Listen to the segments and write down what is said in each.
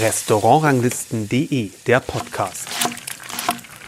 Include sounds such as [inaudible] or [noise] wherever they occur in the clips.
Restaurantranglisten.de, der Podcast.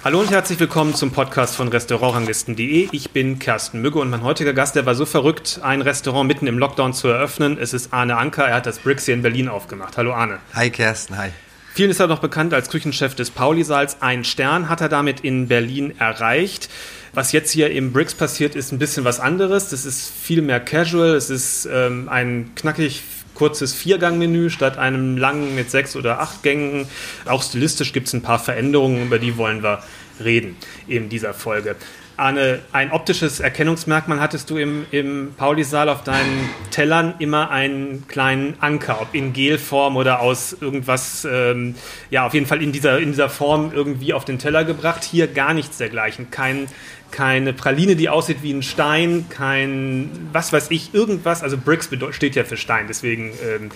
Hallo und herzlich willkommen zum Podcast von Restaurantranglisten.de. Ich bin Kersten Mügge und mein heutiger Gast, der war so verrückt, ein Restaurant mitten im Lockdown zu eröffnen. Es ist Arne Anker, er hat das Brix hier in Berlin aufgemacht. Hallo Arne. Hi Kersten, hi. Vielen ist er noch bekannt als Küchenchef des Pauli-Saals. Ein Stern hat er damit in Berlin erreicht. Was jetzt hier im Bricks passiert, ist ein bisschen was anderes. Das ist viel mehr casual. Es ist ähm, ein knackig kurzes Viergang-Menü statt einem langen mit sechs oder acht Gängen. Auch stilistisch gibt es ein paar Veränderungen, über die wollen wir reden in dieser Folge. Arne, ein optisches Erkennungsmerkmal hattest du im, im Pauli-Saal auf deinen Tellern immer einen kleinen Anker, ob in Gelform oder aus irgendwas, ähm, ja, auf jeden Fall in dieser, in dieser Form irgendwie auf den Teller gebracht. Hier gar nichts dergleichen. Kein keine Praline, die aussieht wie ein Stein, kein, was weiß ich, irgendwas. Also Bricks steht ja für Stein, deswegen ähm,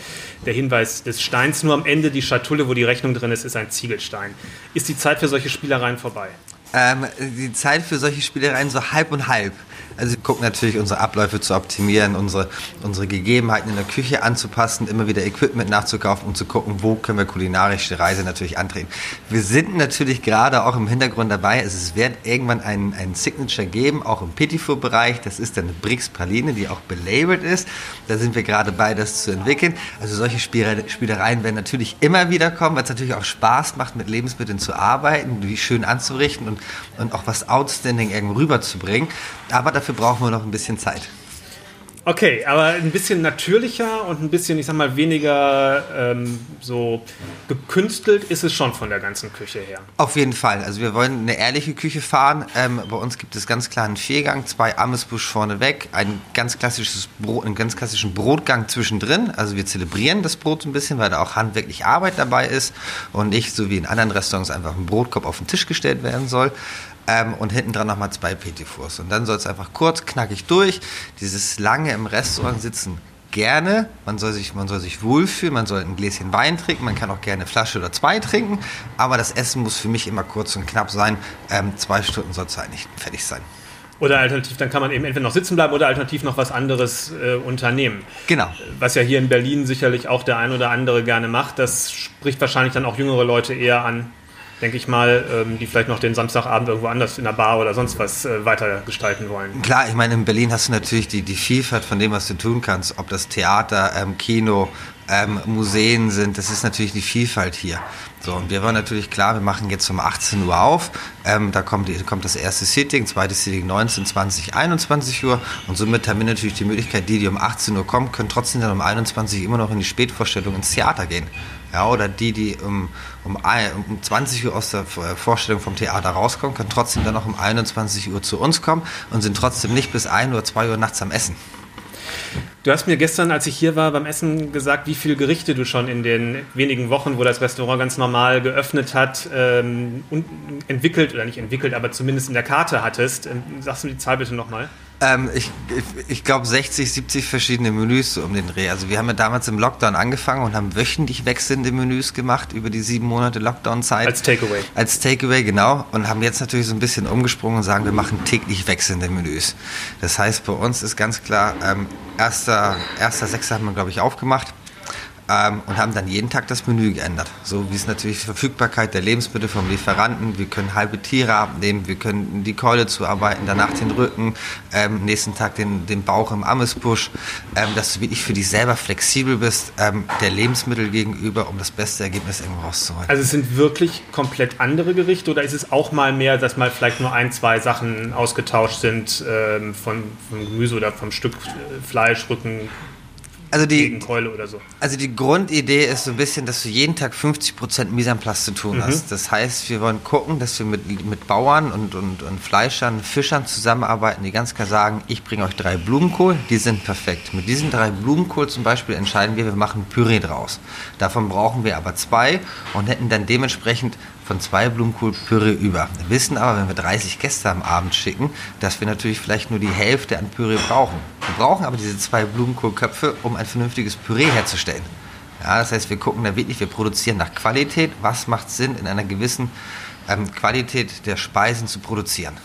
der Hinweis des Steins. Nur am Ende die Schatulle, wo die Rechnung drin ist, ist ein Ziegelstein. Ist die Zeit für solche Spielereien vorbei? Ähm, die Zeit für solche Spielereien so halb und halb. Also wir gucken natürlich, unsere Abläufe zu optimieren, unsere, unsere Gegebenheiten in der Küche anzupassen, immer wieder Equipment nachzukaufen, um zu gucken, wo können wir kulinarische Reise natürlich antreten. Wir sind natürlich gerade auch im Hintergrund dabei, es wird irgendwann einen, einen Signature geben, auch im Petit bereich Das ist dann eine Brix Praline, die auch belabelt ist. Da sind wir gerade bei, das zu entwickeln. Also solche Spielereien werden natürlich immer wieder kommen, weil es natürlich auch Spaß macht, mit Lebensmitteln zu arbeiten, die schön anzurichten und, und auch was Outstanding irgendwo rüberzubringen. Aber dafür brauchen wir noch ein bisschen Zeit. Okay, aber ein bisschen natürlicher und ein bisschen, ich sag mal, weniger ähm, so gekünstelt ist es schon von der ganzen Küche her. Auf jeden Fall. Also wir wollen eine ehrliche Küche fahren. Ähm, bei uns gibt es ganz klar einen Viergang, zwei Amesbusch vorneweg, ein ganz klassisches Brot, einen ganz klassischen Brotgang zwischendrin. Also wir zelebrieren das Brot ein bisschen, weil da auch handwerklich Arbeit dabei ist und nicht so wie in anderen Restaurants einfach ein Brotkorb auf den Tisch gestellt werden soll. Ähm, und hinten dran nochmal zwei Petit Fours. Und dann soll es einfach kurz, knackig durch. Dieses lange im Restaurant sitzen gerne. Man soll, sich, man soll sich wohlfühlen, man soll ein Gläschen Wein trinken, man kann auch gerne eine Flasche oder zwei trinken. Aber das Essen muss für mich immer kurz und knapp sein. Ähm, zwei Stunden soll es eigentlich fertig sein. Oder alternativ, dann kann man eben entweder noch sitzen bleiben oder alternativ noch was anderes äh, unternehmen. Genau. Was ja hier in Berlin sicherlich auch der ein oder andere gerne macht. Das spricht wahrscheinlich dann auch jüngere Leute eher an, denke ich mal, ähm, die vielleicht noch den Samstagabend irgendwo anders in der Bar oder sonst was äh, weiter gestalten wollen. Klar, ich meine, in Berlin hast du natürlich die, die Vielfalt von dem, was du tun kannst. Ob das Theater, ähm, Kino, ähm, Museen sind, das ist natürlich die Vielfalt hier. So, und wir waren natürlich klar, wir machen jetzt um 18 Uhr auf. Ähm, da kommt, die, kommt das erste Sitting, zweites Sitting 19, 20, 21 Uhr. Und somit haben wir natürlich die Möglichkeit, die, die um 18 Uhr kommen, können trotzdem dann um 21 Uhr immer noch in die Spätvorstellung ins Theater gehen. Ja, oder die, die um, um, um 20 Uhr aus der Vorstellung vom Theater rauskommen, können trotzdem dann noch um 21 Uhr zu uns kommen und sind trotzdem nicht bis 1 oder 2 Uhr nachts am Essen. Du hast mir gestern, als ich hier war, beim Essen gesagt, wie viele Gerichte du schon in den wenigen Wochen, wo das Restaurant ganz normal geöffnet hat, ähm, entwickelt oder nicht entwickelt, aber zumindest in der Karte hattest. Ähm, sagst du die Zahl bitte nochmal? Ähm, ich ich, glaube 60, 70 verschiedene Menüs um den Dreh. Also wir haben ja damals im Lockdown angefangen und haben wöchentlich wechselnde Menüs gemacht über die sieben Monate Lockdown-Zeit. Als Takeaway. Als Takeaway, genau. Und haben jetzt natürlich so ein bisschen umgesprungen und sagen, wir machen täglich wechselnde Menüs. Das heißt, bei uns ist ganz klar, ähm, erster, erster Sechser haben wir, glaube ich, aufgemacht ähm, und haben dann jeden Tag das Menü geändert. So wie es natürlich die Verfügbarkeit der Lebensmittel vom Lieferanten, wir können halbe Tiere abnehmen, wir können die Keule zuarbeiten, danach den Rücken, ähm, nächsten Tag den, den Bauch im Amesbusch, ähm, dass du wirklich für dich selber flexibel bist, ähm, der Lebensmittel gegenüber, um das beste Ergebnis irgendwo rauszuholen. Also es sind wirklich komplett andere Gerichte oder ist es auch mal mehr, dass mal vielleicht nur ein, zwei Sachen ausgetauscht sind ähm, von, vom Gemüse oder vom Stück Fleisch, Rücken, also die, so. Also die Grundidee ist so ein bisschen, dass du jeden Tag 50% Mise en place zu tun mhm. hast. Das heißt, wir wollen gucken, dass wir mit, mit Bauern und, und, und Fleischern, Fischern zusammenarbeiten, die ganz klar sagen, ich bringe euch drei Blumenkohl, die sind perfekt. Mit diesen drei Blumenkohl zum Beispiel entscheiden wir, wir machen Püree draus. Davon brauchen wir aber zwei und hätten dann dementsprechend von zwei Blumenkohlpüree über. Wir wissen aber, wenn wir 30 Gäste am Abend schicken, dass wir natürlich vielleicht nur die Hälfte an Püree brauchen. Wir brauchen aber diese zwei Blumenkohlköpfe, um ein vernünftiges Püree herzustellen. Ja, das heißt, wir gucken da wirklich, wir produzieren nach Qualität. Was macht Sinn, in einer gewissen ähm, Qualität der Speisen zu produzieren?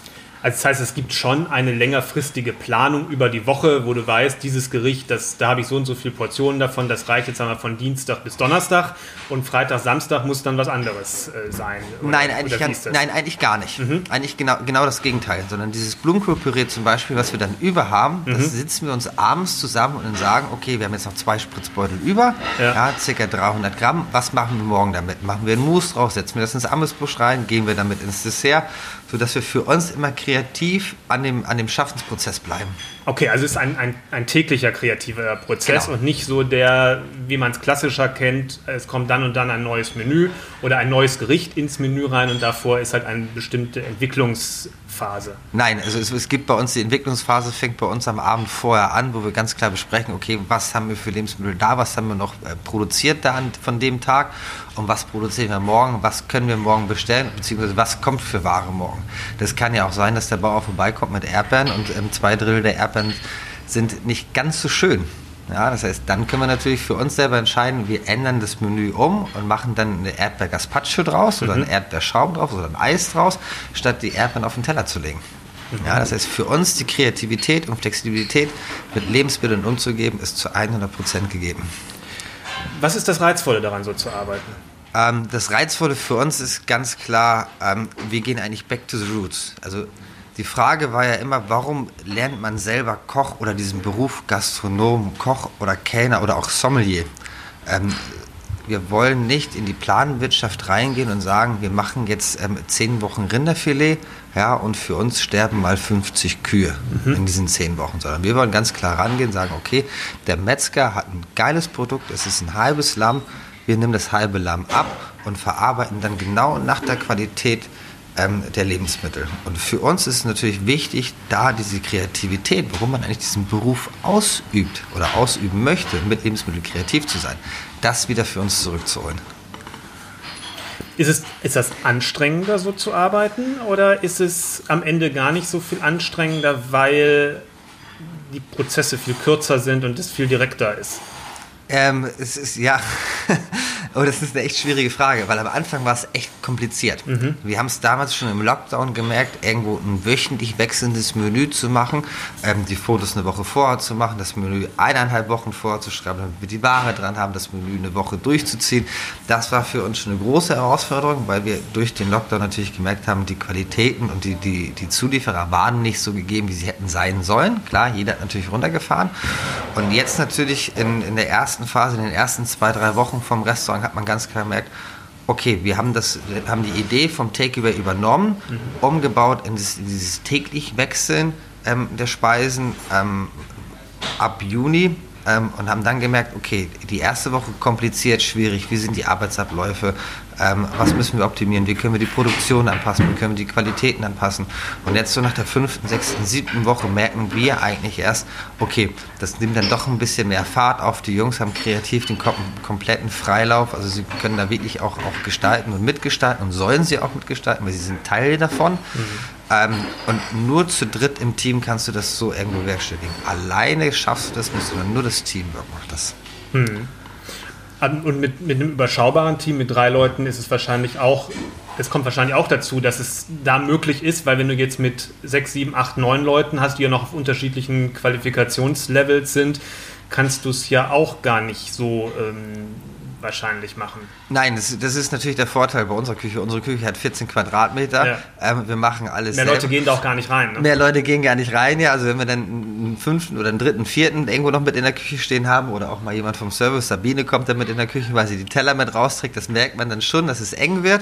Also das heißt, es gibt schon eine längerfristige Planung über die Woche, wo du weißt, dieses Gericht, das, da habe ich so und so viele Portionen davon, das reicht jetzt einmal von Dienstag bis Donnerstag und Freitag, Samstag muss dann was anderes äh, sein. Oder, nein, eigentlich gar, nein, eigentlich gar nicht. Mhm. Eigentlich genau, genau das Gegenteil, sondern dieses Blumenkohlpüree zum Beispiel, was wir dann über haben, mhm. das sitzen wir uns abends zusammen und dann sagen, okay, wir haben jetzt noch zwei Spritzbeutel über, ja. ja circa 300 Gramm, was machen wir morgen damit? Machen wir einen Mousse drauf, setzen wir das ins Amüsbusch rein, gehen wir damit ins Dessert, sodass wir für uns immer kreativ an dem, an dem Schaffensprozess bleiben. Okay, also es ist ein, ein, ein täglicher kreativer Prozess genau. und nicht so der, wie man es klassischer kennt, es kommt dann und dann ein neues Menü oder ein neues Gericht ins Menü rein und davor ist halt eine bestimmte Entwicklungsphase. Nein, also es, es gibt bei uns die Entwicklungsphase, fängt bei uns am Abend vorher an, wo wir ganz klar besprechen, okay, was haben wir für Lebensmittel da, was haben wir noch äh, produziert da von dem Tag und was produzieren wir morgen, was können wir morgen bestellen, beziehungsweise was kommt für Ware morgen. Das kann ja auch sein, dass der Bauer vorbeikommt mit Erdbeeren und ähm, zwei Drittel der Erdbeeren sind nicht ganz so schön. Ja, das heißt, dann können wir natürlich für uns selber entscheiden, wir ändern das Menü um und machen dann eine Erdbeer-Gazpacho draus oder mhm. einen Erdbeerschaum drauf oder ein Eis draus, statt die Erdbeeren auf den Teller zu legen. Mhm. Ja, das heißt, für uns die Kreativität und Flexibilität mit Lebensmitteln umzugeben, ist zu 100 Prozent gegeben. Was ist das Reizvolle daran, so zu arbeiten? Ähm, das Reizvolle für uns ist ganz klar, ähm, wir gehen eigentlich back to the roots. Also die Frage war ja immer, warum lernt man selber Koch oder diesen Beruf Gastronom, Koch oder Kellner oder auch Sommelier? Ähm, wir wollen nicht in die Planwirtschaft reingehen und sagen, wir machen jetzt ähm, zehn Wochen Rinderfilet, ja, und für uns sterben mal 50 Kühe mhm. in diesen zehn Wochen, sondern wir wollen ganz klar rangehen, und sagen, okay, der Metzger hat ein geiles Produkt, es ist ein halbes Lamm, wir nehmen das halbe Lamm ab und verarbeiten dann genau nach der Qualität ähm, der Lebensmittel. Und für uns ist es natürlich wichtig, da diese Kreativität, warum man eigentlich diesen Beruf ausübt oder ausüben möchte, mit Lebensmitteln kreativ zu sein, das wieder für uns zurückzuholen. Ist, es, ist das anstrengender, so zu arbeiten? Oder ist es am Ende gar nicht so viel anstrengender, weil die Prozesse viel kürzer sind und es viel direkter ist? Ähm, es ist ja, [laughs] oh, das ist eine echt schwierige Frage, weil am Anfang war es echt kompliziert. Mhm. Wir haben es damals schon im Lockdown gemerkt, irgendwo ein wöchentlich wechselndes Menü zu machen, ähm, die Fotos eine Woche vorher zu machen, das Menü eineinhalb Wochen vorher zu schreiben, damit wir die Ware dran haben, das Menü eine Woche durchzuziehen. Das war für uns schon eine große Herausforderung, weil wir durch den Lockdown natürlich gemerkt haben, die Qualitäten und die, die, die Zulieferer waren nicht so gegeben, wie sie hätten sein sollen. Klar, jeder hat natürlich runtergefahren. Und jetzt natürlich in, in der ersten ersten Phase, in den ersten zwei, drei Wochen vom Restaurant, hat man ganz klar gemerkt, okay, wir haben, das, wir haben die Idee vom Takeaway übernommen, mhm. umgebaut in dieses, dieses täglich Wechseln ähm, der Speisen ähm, ab Juni ähm, und haben dann gemerkt, okay, die erste Woche kompliziert, schwierig, wie sind die Arbeitsabläufe, ähm, was müssen wir optimieren, wie können wir die Produktion anpassen, wie können wir die Qualitäten anpassen. Und jetzt so nach der fünften, sechsten, siebten Woche merken wir eigentlich erst, okay, das nimmt dann doch ein bisschen mehr Fahrt auf. Die Jungs haben kreativ den kom kompletten Freilauf, also sie können da wirklich auch, auch gestalten und mitgestalten und sollen sie auch mitgestalten, weil sie sind Teil davon. Mhm. Ähm, und nur zu dritt im Team kannst du das so irgendwo werkstelligen. Alleine schaffst du das nicht, sondern nur das Teamwork macht das. Mhm. Und mit, mit einem überschaubaren Team mit drei Leuten ist es wahrscheinlich auch, es kommt wahrscheinlich auch dazu, dass es da möglich ist, weil wenn du jetzt mit sechs, sieben, acht, neun Leuten hast, die ja noch auf unterschiedlichen Qualifikationslevels sind, kannst du es ja auch gar nicht so ähm, wahrscheinlich machen. Nein, das, das, ist natürlich der Vorteil bei unserer Küche. Unsere Küche hat 14 Quadratmeter. Ja. Ähm, wir machen alles Mehr selber. Leute gehen da auch gar nicht rein. Ne? Mehr Leute gehen gar nicht rein, ja. Also wenn wir dann einen fünften oder einen dritten, vierten irgendwo noch mit in der Küche stehen haben oder auch mal jemand vom Service, Sabine kommt dann mit in der Küche, weil sie die Teller mit rausträgt, das merkt man dann schon, dass es eng wird.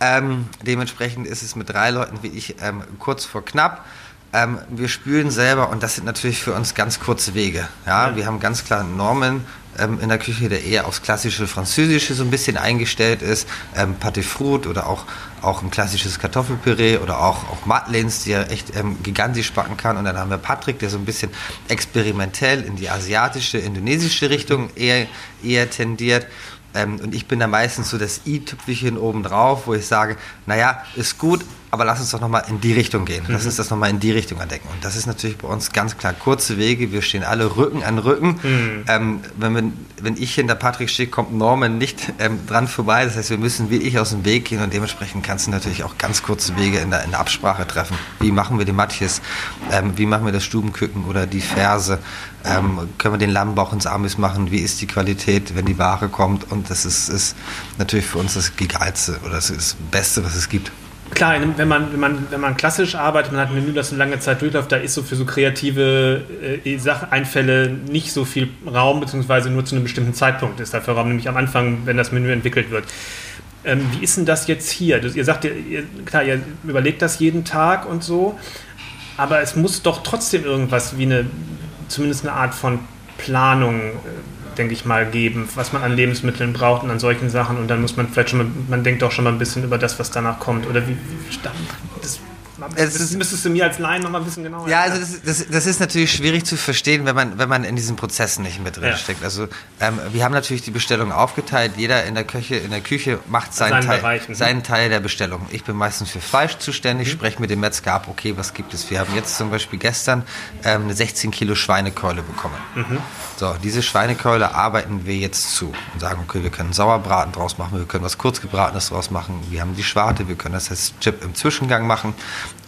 Ähm, dementsprechend ist es mit drei Leuten wie ich ähm, kurz vor knapp. Ähm, wir spülen selber und das sind natürlich für uns ganz kurze Wege. Ja, ja. wir haben ganz klar Normen ähm, in der Küche, der eher aufs klassische Französische so ein bisschen eingestellt ist. Ähm, Pâté Fruit oder auch, auch ein klassisches Kartoffelpüree oder auch, auch Madeleines, die er echt ähm, gigantisch backen kann. Und dann haben wir Patrick, der so ein bisschen experimentell in die asiatische, indonesische Richtung eher, eher tendiert. Ähm, und ich bin da meistens so das i-Tüpfelchen obendrauf, wo ich sage, naja, ist gut, aber lass uns doch nochmal in die Richtung gehen. Lass mhm. uns das nochmal in die Richtung erdenken. Und das ist natürlich bei uns ganz klar kurze Wege. Wir stehen alle Rücken an Rücken. Mhm. Ähm, wenn, wir, wenn ich hinter Patrick stehe, kommt Norman nicht ähm, dran vorbei. Das heißt, wir müssen wie ich aus dem Weg gehen und dementsprechend kannst du natürlich auch ganz kurze Wege in der, in der Absprache treffen. Wie machen wir die Matjes? Ähm, wie machen wir das Stubenküken oder die Ferse? Ähm, können wir den Lammbauch ins Amis machen? Wie ist die Qualität, wenn die Ware kommt? Und das ist, ist natürlich für uns das Geilste oder das, das Beste, was es gibt. Klar, wenn man, wenn, man, wenn man klassisch arbeitet, man hat ein Menü, das eine lange Zeit durchläuft, da ist so für so kreative äh, Einfälle nicht so viel Raum, beziehungsweise nur zu einem bestimmten Zeitpunkt ist dafür Raum, nämlich am Anfang, wenn das Menü entwickelt wird. Ähm, wie ist denn das jetzt hier? Ihr sagt, ihr, klar, ihr überlegt das jeden Tag und so, aber es muss doch trotzdem irgendwas wie eine, zumindest eine Art von Planung äh, denke ich mal, geben, was man an Lebensmitteln braucht und an solchen Sachen. Und dann muss man vielleicht schon mal, man denkt auch schon mal ein bisschen über das, was danach kommt. Oder wie, wie das das ist, müsstest du mir als Laien noch mal ein bisschen genauer Ja, also das, das, das, ist natürlich schwierig zu verstehen, wenn man, wenn man in diesen Prozessen nicht mit drin ja. steckt. Also ähm, wir haben natürlich die Bestellung aufgeteilt. Jeder in der Küche, in der Küche macht seinen, Teil, Bereichen. seinen Teil der Bestellung. Ich bin meistens für Fleisch zuständig, mhm. spreche mit dem Metzger ab, okay, was gibt es? Wir haben jetzt zum Beispiel gestern ähm, eine 16 Kilo Schweinekeule bekommen. Mhm. So, diese Schweinekeule arbeiten wir jetzt zu und sagen, okay, wir können Sauerbraten draus machen, wir können was kurzgebratenes draus machen, wir haben die Schwarte, wir können das als Chip im Zwischengang machen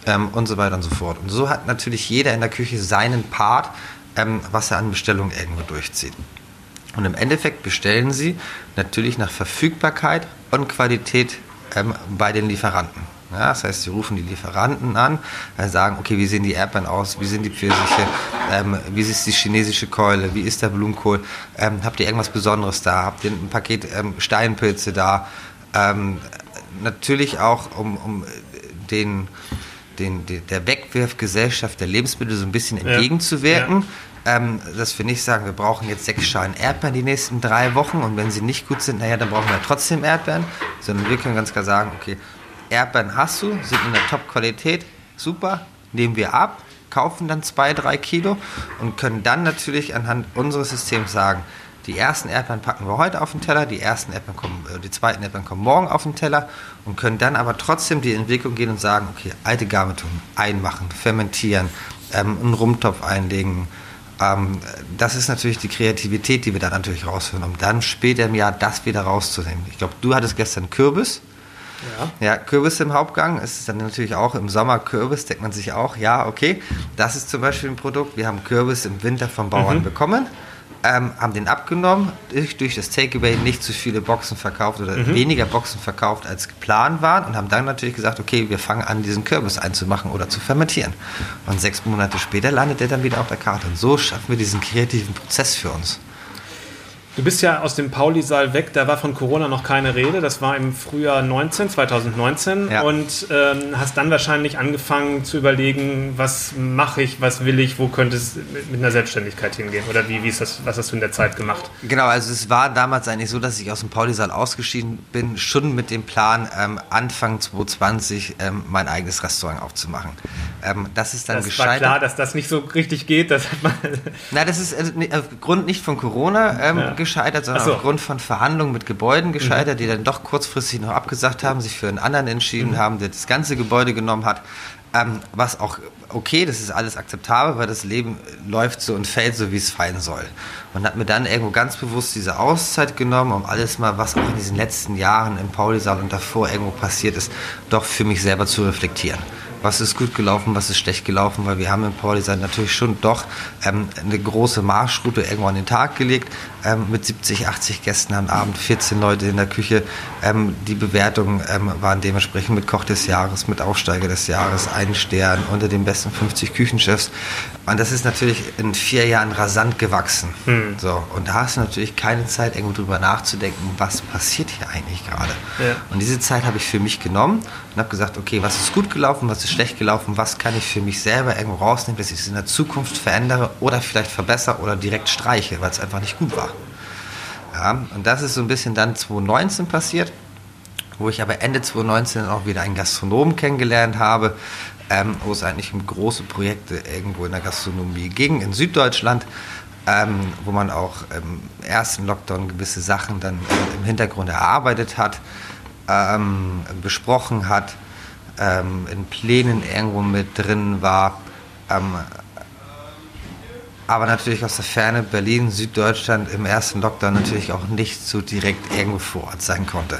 ähm, und so weiter und so fort. Und so hat natürlich jeder in der Küche seinen Part, ähm, was er an Bestellungen irgendwo durchzieht. Und im Endeffekt bestellen sie natürlich nach Verfügbarkeit und Qualität ähm, bei den Lieferanten. Ja, das heißt, sie rufen die Lieferanten an, äh, sagen, okay, wie sehen die Erdbeeren aus, wie sind die Pfirsiche, ähm, wie ist die chinesische Keule, wie ist der Blumenkohl, ähm, habt ihr irgendwas Besonderes da, habt ihr ein Paket ähm, Steinpilze da, ähm, natürlich auch um, um den den, der Wegwerfgesellschaft der Lebensmittel so ein bisschen entgegenzuwirken. Ja. Ähm, dass wir nicht sagen, wir brauchen jetzt sechs Schalen Erdbeeren die nächsten drei Wochen und wenn sie nicht gut sind, naja, dann brauchen wir trotzdem Erdbeeren, sondern wir können ganz klar sagen, okay, Erdbeeren hast du, sind in der Top-Qualität, super, nehmen wir ab, kaufen dann zwei, drei Kilo und können dann natürlich anhand unseres Systems sagen, die ersten Erdbeeren packen wir heute auf den Teller, die ersten Erdbeeren kommen, äh, die zweiten Erdbeeren kommen morgen auf den Teller und können dann aber trotzdem die Entwicklung gehen und sagen, okay, alte Garmetun einmachen, fermentieren, ähm, einen Rumtopf einlegen. Ähm, das ist natürlich die Kreativität, die wir da natürlich rausführen, um dann später im Jahr das wieder rauszunehmen. Ich glaube, du hattest gestern Kürbis. Ja. ja, Kürbis im Hauptgang. Es ist dann natürlich auch im Sommer Kürbis, denkt man sich auch, ja, okay, das ist zum Beispiel ein Produkt. Wir haben Kürbis im Winter vom Bauern mhm. bekommen ähm, haben den abgenommen, durch, durch das Takeaway nicht zu viele Boxen verkauft oder mhm. weniger Boxen verkauft als geplant waren und haben dann natürlich gesagt, okay, wir fangen an, diesen Kürbis einzumachen oder zu fermentieren. Und sechs Monate später landet der dann wieder auf der Karte. Und so schaffen wir diesen kreativen Prozess für uns. Du bist ja aus dem Pauli-Saal weg, da war von Corona noch keine Rede. Das war im Frühjahr 19, 2019. Ja. Und ähm, hast dann wahrscheinlich angefangen zu überlegen, was mache ich, was will ich, wo könnte es mit einer Selbstständigkeit hingehen? Oder wie, wie ist das, was hast du in der Zeit gemacht? Genau, also es war damals eigentlich so, dass ich aus dem Pauli-Saal ausgeschieden bin, schon mit dem Plan, ähm, Anfang 2020 ähm, mein eigenes Restaurant aufzumachen. Ähm, das ist dann das gescheitert. war klar, dass das nicht so richtig geht. Das hat man Na, das ist äh, aufgrund nicht von Corona ähm, ja gescheitert, sondern so. aufgrund von Verhandlungen mit Gebäuden gescheitert, mhm. die dann doch kurzfristig noch abgesagt haben, sich für einen anderen entschieden mhm. haben, der das ganze Gebäude genommen hat. Ähm, was auch okay, das ist alles akzeptabel, weil das Leben läuft so und fällt so, wie es fallen soll. Und hat mir dann irgendwo ganz bewusst diese Auszeit genommen, um alles mal, was auch in diesen letzten Jahren im Paulisaal und davor irgendwo passiert ist, doch für mich selber zu reflektieren was ist gut gelaufen, was ist schlecht gelaufen, weil wir haben im Power Design natürlich schon doch ähm, eine große Marschroute irgendwo an den Tag gelegt, ähm, mit 70, 80 Gästen am Abend, 14 Leute in der Küche. Ähm, die Bewertungen ähm, waren dementsprechend mit Koch des Jahres, mit Aufsteiger des Jahres, einen Stern unter den besten 50 Küchenchefs. Und das ist natürlich in vier Jahren rasant gewachsen. Hm. So, und da hast du natürlich keine Zeit, irgendwo drüber nachzudenken, was passiert hier eigentlich gerade. Ja. Und diese Zeit habe ich für mich genommen und habe gesagt, okay, was ist gut gelaufen, was ist schlecht gelaufen, was kann ich für mich selber irgendwo rausnehmen, dass ich es in der Zukunft verändere oder vielleicht verbessere oder direkt streiche, weil es einfach nicht gut war. Ja, und das ist so ein bisschen dann 2019 passiert, wo ich aber Ende 2019 auch wieder einen Gastronomen kennengelernt habe, ähm, wo es eigentlich um große Projekte irgendwo in der Gastronomie ging, in Süddeutschland, ähm, wo man auch im ersten Lockdown gewisse Sachen dann im Hintergrund erarbeitet hat, ähm, besprochen hat ähm, in Plänen irgendwo mit drin war. Ähm, aber natürlich aus der Ferne Berlin, Süddeutschland im ersten Lockdown natürlich auch nicht so direkt irgendwo vor Ort sein konnte.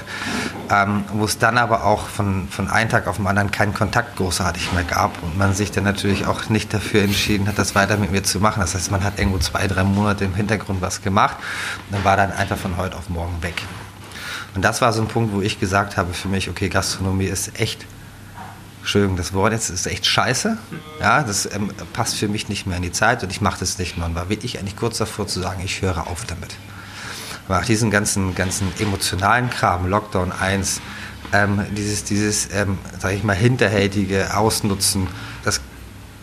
Ähm, wo es dann aber auch von, von einem Tag auf den anderen keinen Kontakt großartig mehr gab und man sich dann natürlich auch nicht dafür entschieden hat, das weiter mit mir zu machen. Das heißt, man hat irgendwo zwei, drei Monate im Hintergrund was gemacht und dann war dann einfach von heute auf morgen weg. Und das war so ein Punkt, wo ich gesagt habe für mich, okay, Gastronomie ist echt Entschuldigung, das Wort jetzt ist echt scheiße. Ja, das ähm, passt für mich nicht mehr in die Zeit und ich mache das nicht mehr. Und war wirklich eigentlich kurz davor zu sagen, ich höre auf damit. Aber auch diesen ganzen, ganzen emotionalen Kram, Lockdown 1, ähm, dieses, dieses ähm, sage ich mal, hinterhältige Ausnutzen, das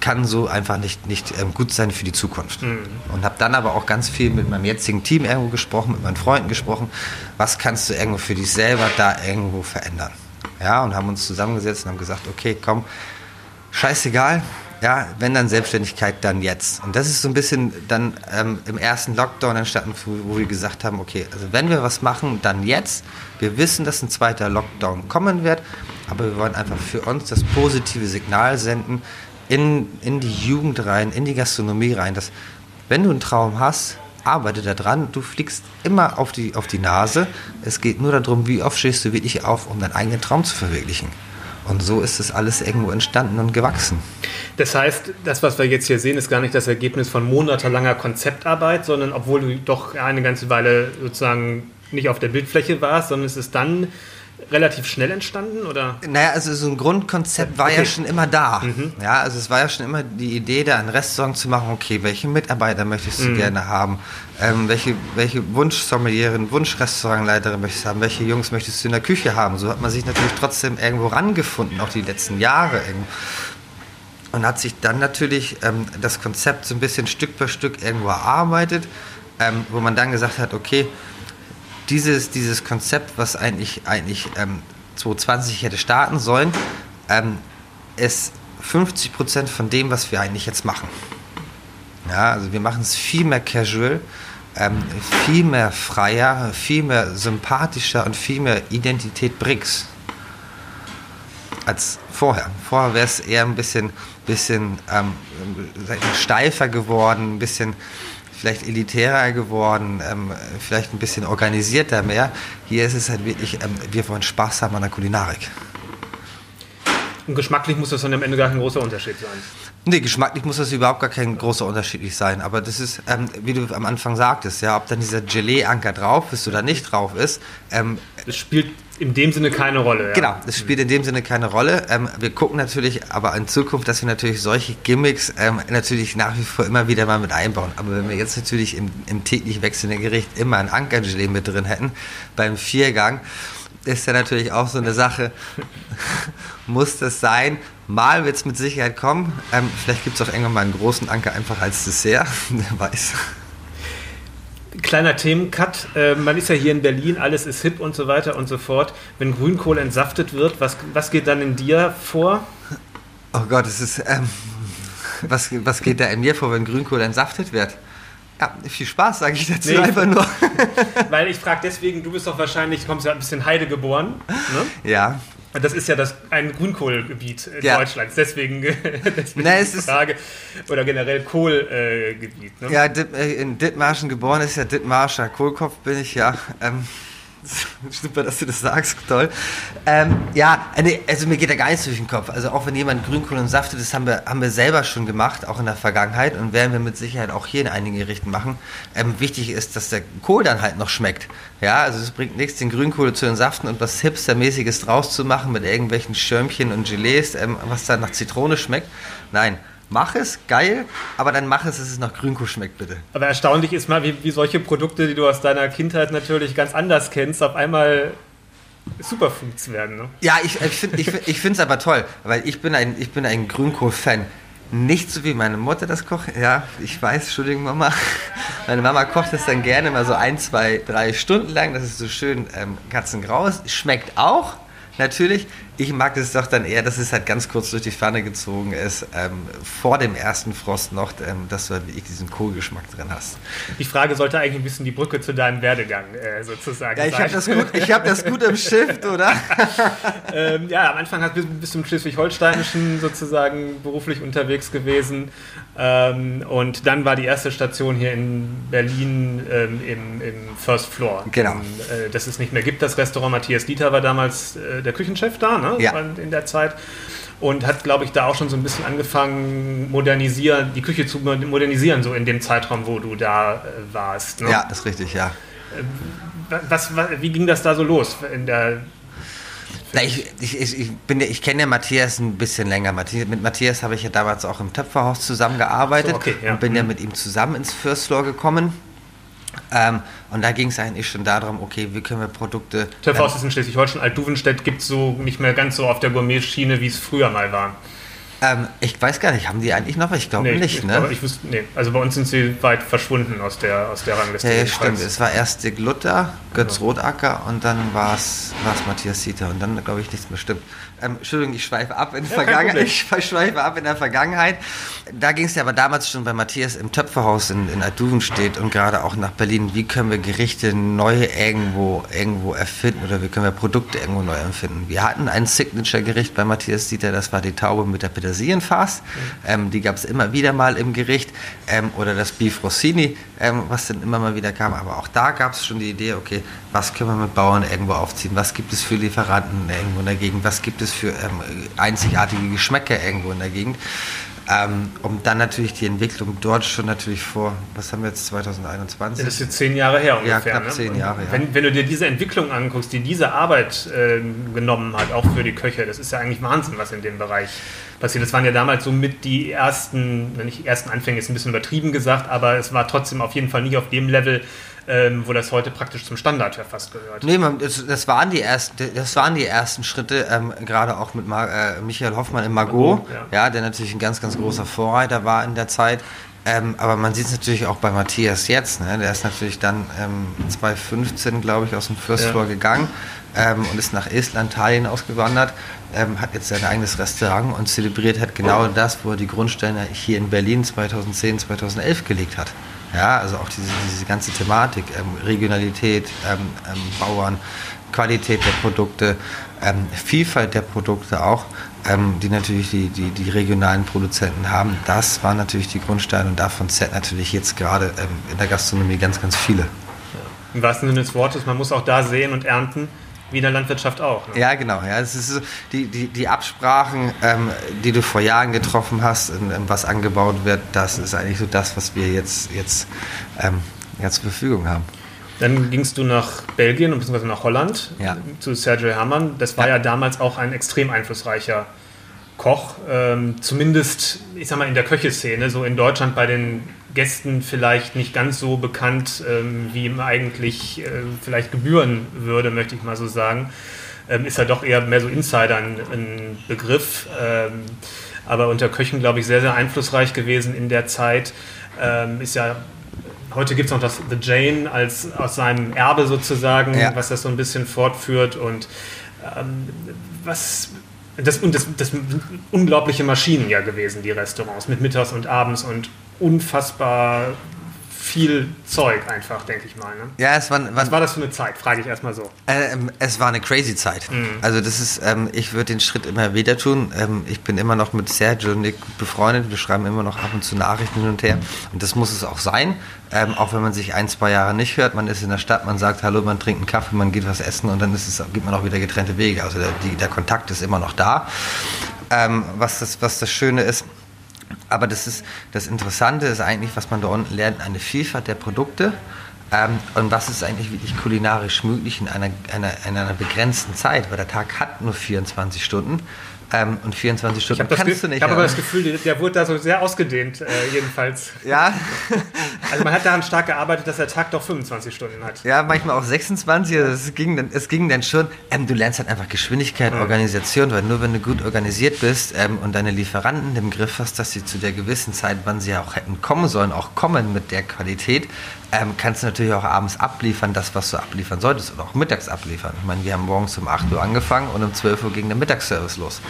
kann so einfach nicht, nicht ähm, gut sein für die Zukunft. Mhm. Und habe dann aber auch ganz viel mit meinem jetzigen Team irgendwo gesprochen, mit meinen Freunden gesprochen. Was kannst du irgendwo für dich selber da irgendwo verändern? Ja, und haben uns zusammengesetzt und haben gesagt, okay, komm, scheißegal, ja, wenn dann Selbstständigkeit, dann jetzt. Und das ist so ein bisschen dann ähm, im ersten Lockdown entstanden, wo wir gesagt haben, okay, also wenn wir was machen, dann jetzt. Wir wissen, dass ein zweiter Lockdown kommen wird, aber wir wollen einfach für uns das positive Signal senden in, in die Jugend rein, in die Gastronomie rein, dass wenn du einen Traum hast, arbeite daran. Du fliegst immer auf die, auf die Nase. Es geht nur darum, wie oft stehst du wirklich auf, um deinen eigenen Traum zu verwirklichen. Und so ist das alles irgendwo entstanden und gewachsen. Das heißt, das, was wir jetzt hier sehen, ist gar nicht das Ergebnis von monatelanger Konzeptarbeit, sondern obwohl du doch eine ganze Weile sozusagen nicht auf der Bildfläche warst, sondern es ist dann relativ schnell entstanden? Oder? Naja, also so ein Grundkonzept war okay. ja schon immer da. Mhm. Ja, also es war ja schon immer die Idee, da ein Restaurant zu machen, okay, welche Mitarbeiter möchtest du mhm. gerne haben? Ähm, welche, welche Wunschsommelieren, Wunschrestaurantleiterin möchtest du haben? Welche Jungs möchtest du in der Küche haben? So hat man sich natürlich trotzdem irgendwo rangefunden, auch die letzten Jahre irgendwo. Und hat sich dann natürlich ähm, das Konzept so ein bisschen Stück für Stück irgendwo erarbeitet, ähm, wo man dann gesagt hat, okay, dieses, dieses Konzept, was eigentlich, eigentlich ähm, 2020 hätte starten sollen, ähm, ist 50 Prozent von dem, was wir eigentlich jetzt machen. Ja, also wir machen es viel mehr casual, ähm, viel mehr freier, viel mehr sympathischer und viel mehr Identität Bricks als vorher. Vorher wäre es eher ein bisschen, bisschen ähm, steifer geworden, ein bisschen vielleicht elitärer geworden, ähm, vielleicht ein bisschen organisierter mehr. Hier ist es halt wirklich, ähm, wir wollen Spaß haben an der Kulinarik. Und geschmacklich muss das dann am Ende gar kein großer Unterschied sein. Nee, geschmacklich muss das überhaupt gar kein großer Unterschied sein. Aber das ist, ähm, wie du am Anfang sagtest, ja, ob dann dieser Gelee-Anker drauf ist oder nicht drauf ist. Ähm, das spielt in dem Sinne keine Rolle. Ja. Genau, das spielt in dem Sinne keine Rolle. Ähm, wir gucken natürlich aber in Zukunft, dass wir natürlich solche Gimmicks ähm, natürlich nach wie vor immer wieder mal mit einbauen. Aber wenn wir jetzt natürlich im, im täglich wechselnden Gericht immer ein Ankergelee mit drin hätten, beim Viergang, ist ja natürlich auch so eine Sache, [laughs] muss das sein? Mal wird es mit Sicherheit kommen. Ähm, vielleicht gibt es auch irgendwann mal einen großen Anker einfach als Dessert, [laughs] wer weiß. Kleiner Themencut. Äh, man ist ja hier in Berlin, alles ist hip und so weiter und so fort. Wenn Grünkohl entsaftet wird, was, was geht dann in dir vor? Oh Gott, es ist. Ähm, [laughs] was, was geht da in mir vor, wenn Grünkohl entsaftet wird? Ja, viel Spaß, sage ich dazu nee, einfach nur. [laughs] Weil ich frage deswegen, du bist doch wahrscheinlich, kommst ja ein bisschen Heide geboren. Ne? Ja. Das ist ja das, ein Grünkohlgebiet in ja. Deutschlands, deswegen, [laughs] deswegen Na, die Frage. Oder generell Kohlgebiet. Äh, ne? Ja, äh, in Dithmarschen geboren ist ja Dithmarscher. Kohlkopf bin ich ja. Ähm, [laughs] Super, dass du das sagst, toll. Ähm, ja, also mir geht da gar nichts durch den Kopf. Also auch wenn jemand Grünkohl und saftet, das haben wir, haben wir selber schon gemacht, auch in der Vergangenheit und werden wir mit Sicherheit auch hier in einigen Gerichten machen. Ähm, wichtig ist, dass der Kohl dann halt noch schmeckt. Ja, also es bringt nichts, den Grünkohl zu entsaften und was Hipstermäßiges draus zu machen mit irgendwelchen Schirmchen und Gelees, ähm, was dann nach Zitrone schmeckt. Nein, mach es, geil, aber dann mach es, dass es nach Grünkohl schmeckt, bitte. Aber erstaunlich ist mal, wie, wie solche Produkte, die du aus deiner Kindheit natürlich ganz anders kennst, auf einmal Superfoods werden. Ne? Ja, ich, ich finde es ich, ich aber toll, weil ich bin ein, ich bin ein Grünkohl-Fan. Nicht so wie meine Mutter das kocht. Ja, ich weiß, Entschuldigung, Mama. Meine Mama kocht das dann gerne mal so ein, zwei, drei Stunden lang. Das ist so schön ähm, katzengrau. Schmeckt auch, natürlich. Ich mag es doch dann eher, dass es halt ganz kurz durch die Pfanne gezogen ist, ähm, vor dem ersten Frost noch, ähm, dass du halt wirklich diesen Kohlgeschmack drin hast. Die Frage sollte eigentlich ein bisschen die Brücke zu deinem Werdegang äh, sozusagen ja, ich sein. Hab das gut, ich habe das gut im [laughs] Shift, oder? ähm, ja, am Anfang hast du bis zum Schleswig-Holsteinischen sozusagen beruflich unterwegs gewesen. Ähm, und dann war die erste Station hier in Berlin ähm, im, im, First Floor. Genau. In, äh, das es nicht mehr gibt, das Restaurant. Matthias Dieter war damals äh, der Küchenchef da, ne? Ja. In der Zeit. Und hat, glaube ich, da auch schon so ein bisschen angefangen, modernisieren, die Küche zu modernisieren, so in dem Zeitraum, wo du da äh, warst. Ne? Ja, ist richtig, ja. Äh, was, was, wie ging das da so los in der na, ich, ich, ich, ich kenne ja Matthias ein bisschen länger. Matthias, mit Matthias habe ich ja damals auch im Töpferhaus zusammengearbeitet so, okay, ja. und bin ja mhm. mit ihm zusammen ins First Floor gekommen. Ähm, und da ging es eigentlich schon darum, okay, wie können wir Produkte. Töpferhaus ähm, ist in Schleswig-Holstein, Alt-Duvenstedt gibt es so nicht mehr ganz so auf der Gourmet-Schiene, wie es früher mal war. Ähm, ich weiß gar nicht, haben die eigentlich noch? Ich glaube nee, nicht, ich, ne? Ich wusste, nee. Also bei uns sind sie weit verschwunden aus der, aus der Rangliste. Ja, ja stimmt. Es war erst Dick Luther, Götz ja. Rotacker und dann war es Matthias Sieter und dann glaube ich nichts mehr stimmt. Ähm, Entschuldigung, ich schweife ab in, ja, Vergangenheit. [laughs] ich schweife ab in der Vergangenheit. Da ging es ja aber damals schon bei Matthias im Töpferhaus in, in Altuvenstedt und gerade auch nach Berlin. Wie können wir Gerichte neu irgendwo, irgendwo erfinden oder wie können wir Produkte irgendwo neu erfinden? Wir hatten ein Signature-Gericht bei Matthias Dieter, das war die Taube mit der Petersilienfarce. Mhm. Ähm, die gab es immer wieder mal im Gericht. Ähm, oder das Beef Rossini, ähm, was dann immer mal wieder kam. Aber auch da gab es schon die Idee, okay, was können wir mit Bauern irgendwo aufziehen? Was gibt es für Lieferanten irgendwo in der Gegend? Was gibt es für ähm, einzigartige Geschmäcker irgendwo in der Gegend? Ähm, um dann natürlich die Entwicklung dort schon natürlich vor, was haben wir jetzt, 2021? Das ist jetzt zehn Jahre her ungefähr. Ja, knapp ne? zehn Jahre, ja. Wenn, wenn, du dir diese Entwicklung anguckst, die diese Arbeit äh, genommen hat, auch für die Köche, das ist ja eigentlich Wahnsinn, was in dem Bereich passiert. Das waren ja damals so mit die ersten, nicht ersten Anfänge, ist ein bisschen übertrieben gesagt, aber es war trotzdem auf jeden Fall nicht auf dem Level, ähm, wo das heute praktisch zum Standard ja fast gehört. Nee, man, das, das, waren die ersten, das waren die ersten Schritte, ähm, gerade auch mit Mar äh, Michael Hoffmann im Margot, ja. ja. der natürlich ein ganz, ganz großer Vorreiter war in der Zeit. Ähm, aber man sieht es natürlich auch bei Matthias jetzt. Ne? Der ist natürlich dann ähm, 2015, glaube ich, aus dem First Floor gegangen ähm, und ist nach Estland, Italien ausgewandert, ähm, hat jetzt sein eigenes Restaurant und zelebriert hat genau das, wo er die Grundsteine hier in Berlin 2010, 2011 gelegt hat. Ja, also auch diese, diese ganze Thematik, ähm, Regionalität, ähm, ähm, Bauern, Qualität der Produkte, ähm, Vielfalt der Produkte auch, ähm, die natürlich die, die, die, regionalen Produzenten haben. Das waren natürlich die Grundsteine und davon zählt natürlich jetzt gerade ähm, in der Gastronomie ganz, ganz viele. Im wahrsten Sinne des Wortes, man muss auch da sehen und ernten wie in der Landwirtschaft auch. Ne? Ja, genau. Ja, es ist so, die, die, die Absprachen, ähm, die du vor Jahren getroffen hast, in, in was angebaut wird, das ist eigentlich so das, was wir jetzt, jetzt, ähm, ja, zur Verfügung haben. Dann gingst du nach Belgien bzw. nach Holland ja. zu Sergio Hermann. Das war ja. ja damals auch ein extrem einflussreicher Koch, ähm, zumindest, ich sag mal, in der Köcheszene, so in Deutschland bei den Gästen vielleicht nicht ganz so bekannt, ähm, wie ihm eigentlich äh, vielleicht gebühren würde, möchte ich mal so sagen. Ähm, ist ja doch eher mehr so Insider ein, ein Begriff, ähm, aber unter Köchen, glaube ich, sehr, sehr einflussreich gewesen in der Zeit. Ähm, ist ja Heute gibt es noch das The Jane als aus seinem Erbe sozusagen, ja. was das so ein bisschen fortführt. Und ähm, was das, und das, das sind unglaubliche Maschinen ja gewesen, die Restaurants, mit mittags und abends und unfassbar viel Zeug einfach, denke ich mal. Ne? Ja, es war, war, Was war das für eine Zeit, frage ich erstmal so. Äh, es war eine crazy Zeit. Mhm. Also das ist, ähm, ich würde den Schritt immer wieder tun. Ähm, ich bin immer noch mit Sergio und Nick befreundet. Wir schreiben immer noch ab und zu Nachrichten hin und her. Und das muss es auch sein. Ähm, auch wenn man sich ein, zwei Jahre nicht hört, man ist in der Stadt, man sagt Hallo, man trinkt einen Kaffee, man geht was essen und dann ist es, gibt man auch wieder getrennte Wege. Also der, die, der Kontakt ist immer noch da. Ähm, was, das, was das Schöne ist, aber das ist das Interessante ist eigentlich, was man da unten lernt, eine Vielfalt der Produkte. Ähm, und was ist eigentlich wirklich kulinarisch möglich in einer, einer, in einer begrenzten Zeit, weil der Tag hat nur 24 Stunden. Ähm, und 24 Stunden ich kannst du nicht. Ich habe aber das Gefühl, der, der, wurde da so sehr ausgedehnt, äh, jedenfalls. Ja. [laughs] also man hat daran stark gearbeitet, dass der Tag doch 25 Stunden hat. Ja, manchmal auch 26. Also es, ging dann, es ging dann schon. Ähm, du lernst halt einfach Geschwindigkeit, mhm. Organisation, weil nur wenn du gut organisiert bist ähm, und deine Lieferanten im Griff hast, dass sie zu der gewissen Zeit, wann sie ja auch hätten kommen sollen, auch kommen mit der Qualität, ähm, kannst du natürlich auch abends abliefern, das, was du abliefern solltest oder auch mittags abliefern. Ich meine, wir haben morgens um 8 Uhr angefangen und um 12 Uhr ging der Mittagsservice los.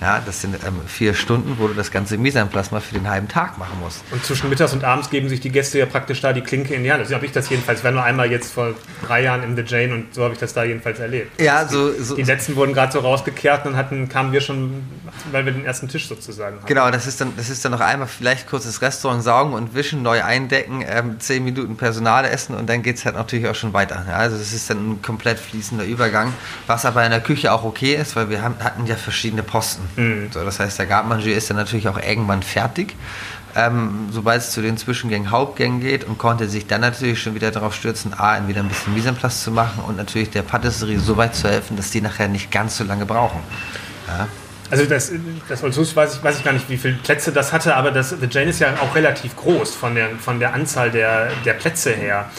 Ja. ja das sind ähm, vier Stunden, wo du das ganze Misanplasma für den halben Tag machen musst. Und zwischen mittags und abends geben sich die Gäste ja praktisch da die Klinke in die Hand. So habe ich das jedenfalls. Ich war nur einmal jetzt vor drei Jahren in The Jane und so habe ich das da jedenfalls erlebt. Ja, so, die, so, die letzten wurden gerade so rausgekehrt und dann hatten, kamen wir schon, weil wir den ersten Tisch sozusagen hatten. Genau, das ist dann, das ist dann noch einmal vielleicht kurz das Restaurant saugen und wischen, neu eindecken, ähm, zehn Minuten Personal essen und dann geht es halt natürlich auch schon weiter. Ja, also das ist dann ein komplett fließender Übergang, was aber in der Küche auch okay ist, weil wir haben, hatten ja verschiedene Posten. Mhm. So, das heißt, der Gartmanger ist dann natürlich auch irgendwann fertig. Ähm, sobald es zu den Zwischengängen, Hauptgängen geht und konnte sich dann natürlich schon wieder darauf stürzen, A, entweder ein bisschen Mise zu machen und natürlich der Patisserie so weit zu helfen, dass die nachher nicht ganz so lange brauchen. Ja. Also das, das Olsus weiß ich, weiß ich gar nicht, wie viele Plätze das hatte, aber das, The Jane ist ja auch relativ groß von der, von der Anzahl der, der Plätze her.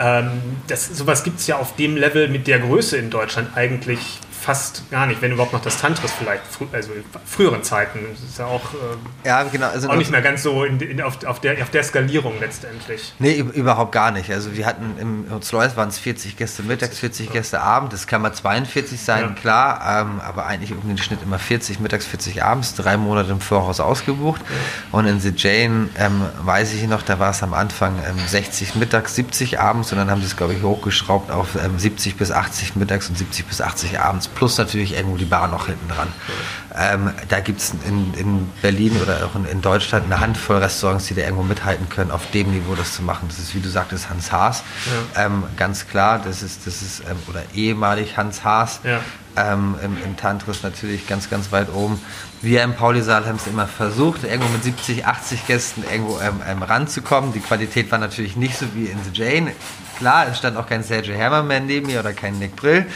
Ähm, das, sowas gibt es ja auf dem Level mit der Größe in Deutschland eigentlich fast gar nicht, wenn überhaupt noch das Tantris vielleicht, also in früheren Zeiten. Das ist ja auch, äh, ja, genau, also auch nicht mehr ganz so in, in, auf, auf, der, auf der Skalierung letztendlich. Nee, überhaupt gar nicht. Also wir hatten im Hotzlois waren es 40 Gäste mittags, 40 ja. Gäste abends. Das kann mal 42 sein, ja. klar, ähm, aber eigentlich um den Schnitt immer 40 mittags, 40 abends, drei Monate im Voraus ausgebucht. Und in The Jane ähm, weiß ich noch, da war es am Anfang ähm, 60 mittags, 70 abends und dann haben sie es, glaube ich, hochgeschraubt auf 70 ähm, bis 80 mittags und 70 bis 80 abends plus natürlich irgendwo die Bar noch hinten dran. Ähm, da gibt es in, in, Berlin oder auch in, in, Deutschland eine Handvoll Restaurants, die da irgendwo mithalten können, auf dem Niveau das zu machen. Das ist, wie du sagtest, Hans Haas. Ja. Ähm, ganz klar, das ist, das ist ähm, oder ehemalig Hans Haas. Ja. Ähm, im, im, Tantris natürlich ganz, ganz weit oben. Wir im Pauli-Saal haben es immer versucht, irgendwo mit 70, 80 Gästen irgendwo ähm, ähm, ranzukommen. Die Qualität war natürlich nicht so wie in The Jane. Klar, es stand auch kein Sergio mehr neben mir oder kein Nick Brill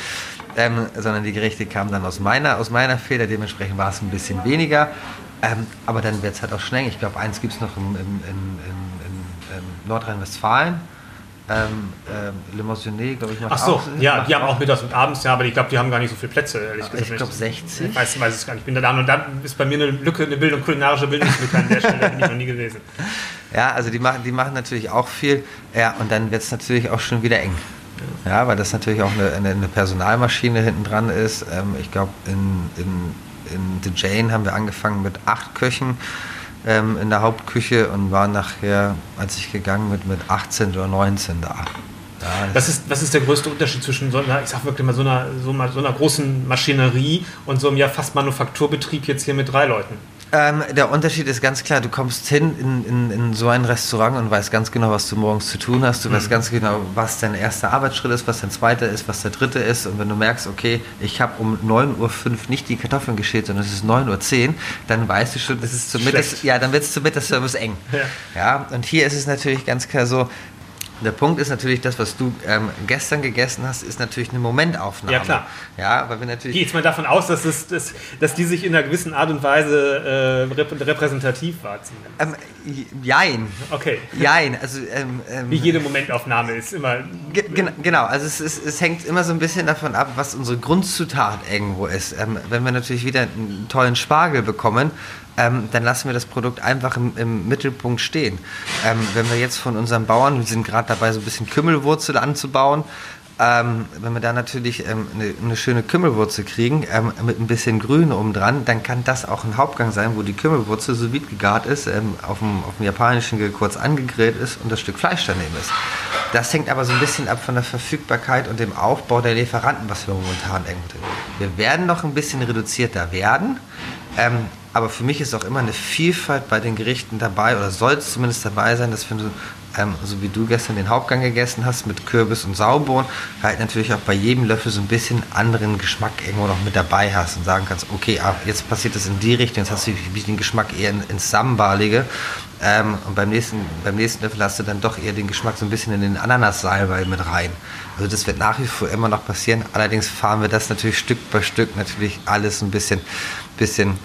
ähm, sondern die Gerichte kamen dann aus meiner, aus meiner Feder, dementsprechend war es ein bisschen weniger. Ähm, aber dann wird es halt auch schnell. Ich glaube, eins gibt es noch in, in, in, in Nordrhein-Westfalen. Ähm, ähm, Le Motionnet, glaube ich, noch. Ach so, auch, ja, die haben auch mittags und abends, ja, aber ich glaube, die haben gar nicht so viele Plätze, ehrlich gesagt. Ich glaube 60. Ich weiß, weiß es gar nicht. Ich bin da und da ist bei mir eine Lücke, eine Bildung, kulinarische Bildungslücke an der Stelle, da bin ich noch nie gewesen. [laughs] Ja, also die machen, die machen natürlich auch viel. Ja, und dann wird es natürlich auch schon wieder eng. Ja, weil das natürlich auch eine, eine Personalmaschine hinten dran ist. Ähm, ich glaube, in, in, in The Jane haben wir angefangen mit acht Köchen ähm, in der Hauptküche und waren nachher, als ich gegangen bin, mit 18 oder 19 da. Ja, was, ist, was ist der größte Unterschied zwischen so einer, ich sag wirklich mal, so einer, so, so einer großen Maschinerie und so einem ja fast Manufakturbetrieb jetzt hier mit drei Leuten? Ähm, der Unterschied ist ganz klar, du kommst hin in, in, in, so ein Restaurant und weißt ganz genau, was du morgens zu tun hast. Du mhm. weißt ganz genau, was dein erster Arbeitsschritt ist, was dein zweiter ist, was der dritte ist. Und wenn du merkst, okay, ich habe um 9.05 Uhr nicht die Kartoffeln geschält, sondern es ist 9.10 Uhr, dann weißt du schon, das ist zum Mittags, ja, dann wird es zum Mittagsservice eng. Ja. ja. Und hier ist es natürlich ganz klar so, der Punkt ist natürlich, das, was du ähm, gestern gegessen hast, ist natürlich eine Momentaufnahme. Ja, klar. Ja, weil wir natürlich. Gehe jetzt mal davon aus, dass, es, dass, dass die sich in einer gewissen Art und Weise äh, repräsentativ war. Ähm, jein. Okay. Jein. Also, ähm, ähm, Wie jede Momentaufnahme ist immer. genau, also es, es, es, hängt immer so ein bisschen davon ab, was unsere Grundzutat irgendwo ist. Ähm, wenn wir natürlich wieder einen tollen Spargel bekommen, ähm, dann lassen wir das Produkt einfach im, im Mittelpunkt stehen. Ähm, wenn wir jetzt von unseren Bauern, wir sind gerade dabei, so ein bisschen Kümmelwurzel anzubauen, ähm, wenn wir da natürlich ähm, eine, eine, schöne Kümmelwurzel kriegen, ähm, mit ein bisschen Grün oben dran, dann kann das auch ein Hauptgang sein, wo die Kümmelwurzel so vide gegart ist, ähm, auf, dem, auf dem japanischen kurz angegrillt ist und das Stück Fleisch daneben ist. Das hängt aber so ein bisschen ab von der Verfügbarkeit und dem Aufbau der Lieferanten, was wir momentan irgendwo Wir werden noch ein bisschen reduzierter werden. Ähm, aber für mich ist auch immer eine Vielfalt bei den Gerichten dabei oder soll es zumindest dabei sein, dass wenn du, ähm, so wie du gestern den Hauptgang gegessen hast mit Kürbis und Saubohnen, halt natürlich auch bei jedem Löffel so ein bisschen anderen Geschmack irgendwo noch mit dabei hast und sagen kannst, okay, ah, jetzt passiert das in die Richtung, jetzt hast du den Geschmack eher ins Sambalige Ähm, und beim nächsten, beim nächsten Löffel hast du dann doch eher den Geschmack so ein bisschen in den Ananas-Salbei mit rein. Also das wird nach wie vor immer noch passieren. Allerdings fahren wir das natürlich Stück bei Stück natürlich alles ein bisschen, bisschen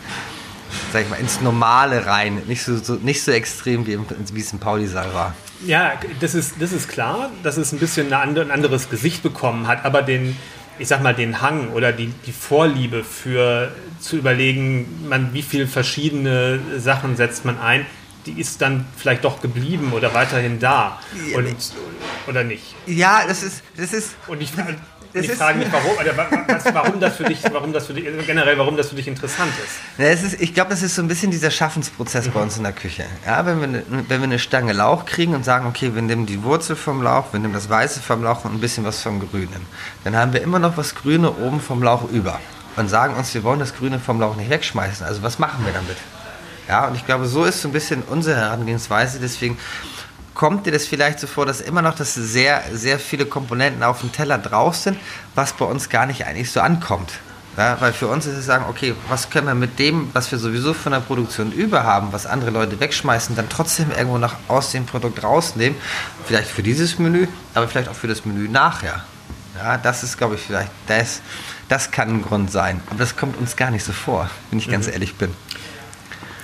sag ich mal, ins Normale rein. Nicht so, so nicht so extrem, wie, wie es im Pauli-Saal war. Ja, das ist, das ist klar, dass es ein bisschen eine ein anderes Gesicht bekommen hat, aber den, ich sag mal, den Hang oder die, die Vorliebe für zu überlegen, man, wie viele verschiedene Sachen setzt man ein, die ist dann vielleicht doch geblieben oder weiterhin da. Und, oder nicht? Ja, das ist. Das ist und ich, [laughs] ich frage mich, warum, was, warum das für dich, warum das für dich, generell, warum das für dich interessant ist. Ja, ist ich glaube, das ist so ein bisschen dieser Schaffensprozess mhm. bei uns in der Küche. Ja, wenn wir, ne, wenn wir eine Stange Lauch kriegen und sagen, okay, wir nehmen die Wurzel vom Lauch, wir nehmen das Weiße vom Lauch und ein bisschen was vom Grünen, dann haben wir immer noch was Grüne oben vom Lauch über und sagen uns, wir wollen das Grüne vom Lauch nicht wegschmeißen. Also was machen wir damit? Ja, und ich glaube, so ist so ein bisschen unsere Herangehensweise. Deswegen kommt dir das vielleicht so vor, dass immer noch dass sehr, sehr viele Komponenten auf dem Teller drauf sind, was bei uns gar nicht eigentlich so ankommt. Ja, weil für uns ist es sagen, okay, was können wir mit dem, was wir sowieso von der Produktion über haben, was andere Leute wegschmeißen, dann trotzdem irgendwo noch aus dem Produkt rausnehmen. Vielleicht für dieses Menü, aber vielleicht auch für das Menü nachher. Ja, das ist, glaube ich, vielleicht das, das kann ein Grund sein. Aber das kommt uns gar nicht so vor, wenn ich ganz mhm. ehrlich bin.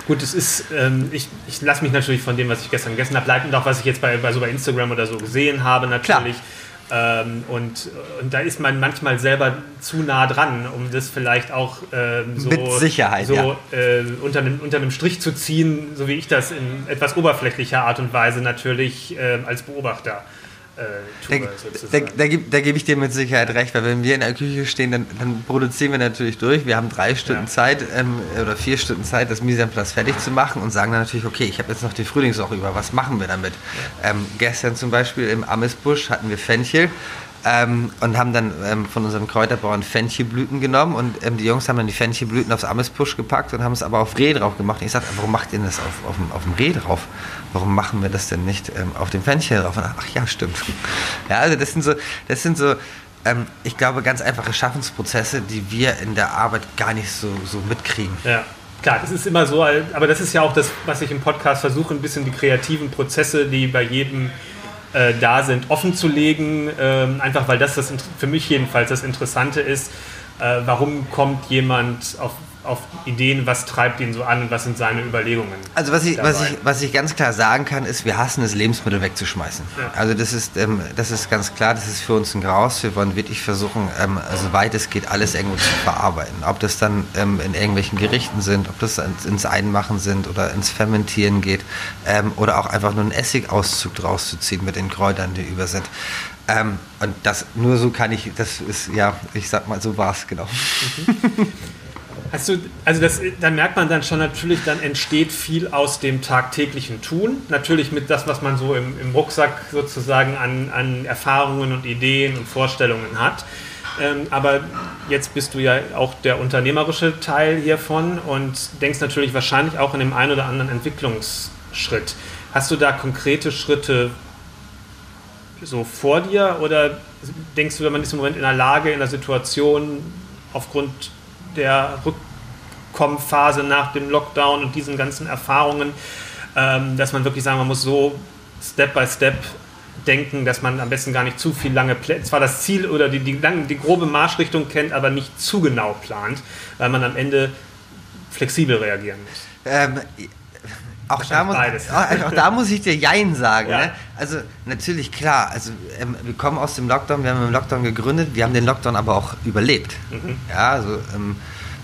Gut, es ist, ähm, ich, ich lasse mich natürlich von dem, was ich gestern gegessen habe, leiten und auch was ich jetzt bei, bei, so bei Instagram oder so gesehen habe, natürlich. Ähm, und, und da ist man manchmal selber zu nah dran, um das vielleicht auch ähm, so, Mit Sicherheit, so ja. äh, unter, einem, unter einem Strich zu ziehen, so wie ich das in etwas oberflächlicher Art und Weise natürlich äh, als Beobachter äh, da, da, da, gebe, da gebe ich dir mit Sicherheit recht, weil wenn wir in der Küche stehen, dann, dann produzieren wir natürlich durch. Wir haben drei Stunden ja. Zeit ähm, oder vier Stunden Zeit, das Mise en place fertig zu machen und sagen dann natürlich, okay, ich habe jetzt noch die Frühlingswoche über, was machen wir damit? Ja. Ähm, gestern zum Beispiel im Amesbusch hatten wir Fenchel. Ähm, und haben dann ähm, von unserem Kräuterbauern Fenchelblüten genommen und ähm, die Jungs haben dann die Fenchelblüten aufs Amesbusch gepackt und haben es aber auf Reh drauf gemacht. Und ich sagte, warum macht ihr das auf, auf, auf dem Reh drauf? Warum machen wir das denn nicht ähm, auf dem Fenchel drauf? Und ach ja, stimmt. Ja, also das sind so, das sind so ähm, ich glaube, ganz einfache Schaffensprozesse, die wir in der Arbeit gar nicht so, so mitkriegen. Ja. Klar, das ist immer so, aber das ist ja auch das, was ich im Podcast versuche, ein bisschen die kreativen Prozesse, die bei jedem äh, da sind, offen zu legen. Ähm, einfach weil das, das für mich jedenfalls das Interessante ist. Äh, warum kommt jemand auf auf Ideen, was treibt ihn so an und was sind seine Überlegungen? Also was ich, was ich, was ich ganz klar sagen kann, ist, wir hassen es, Lebensmittel wegzuschmeißen. Ja. Also das ist, ähm, das ist ganz klar, das ist für uns ein Graus. Wir wollen wirklich versuchen, ähm, soweit es geht, alles irgendwo zu verarbeiten. Ob das dann ähm, in irgendwelchen Gerichten sind, ob das ins Einmachen sind oder ins Fermentieren geht ähm, oder auch einfach nur einen Essigauszug draus zu ziehen mit den Kräutern, die über sind. Ähm, und das nur so kann ich, das ist ja, ich sag mal, so war es genau. Mhm. Du, also das, da merkt man dann schon natürlich, dann entsteht viel aus dem tagtäglichen Tun. Natürlich mit das, was man so im, im Rucksack sozusagen an, an Erfahrungen und Ideen und Vorstellungen hat. Ähm, aber jetzt bist du ja auch der unternehmerische Teil hiervon und denkst natürlich wahrscheinlich auch in dem einen oder anderen Entwicklungsschritt. Hast du da konkrete Schritte so vor dir oder denkst du, man ist im Moment in der Lage, in der Situation aufgrund der Rückkommphase nach dem Lockdown und diesen ganzen Erfahrungen, ähm, dass man wirklich sagen, man muss so Step by Step denken, dass man am besten gar nicht zu viel lange zwar das Ziel oder die, die, die grobe Marschrichtung kennt, aber nicht zu genau plant, weil man am Ende flexibel reagieren muss. Ähm, auch da, muss, auch, auch da, muss, ich dir Jein sagen. Ja. Ne? Also natürlich klar, also ähm, wir kommen aus dem Lockdown, wir haben im Lockdown gegründet, wir haben den Lockdown aber auch überlebt. Mhm. Ja, also ähm,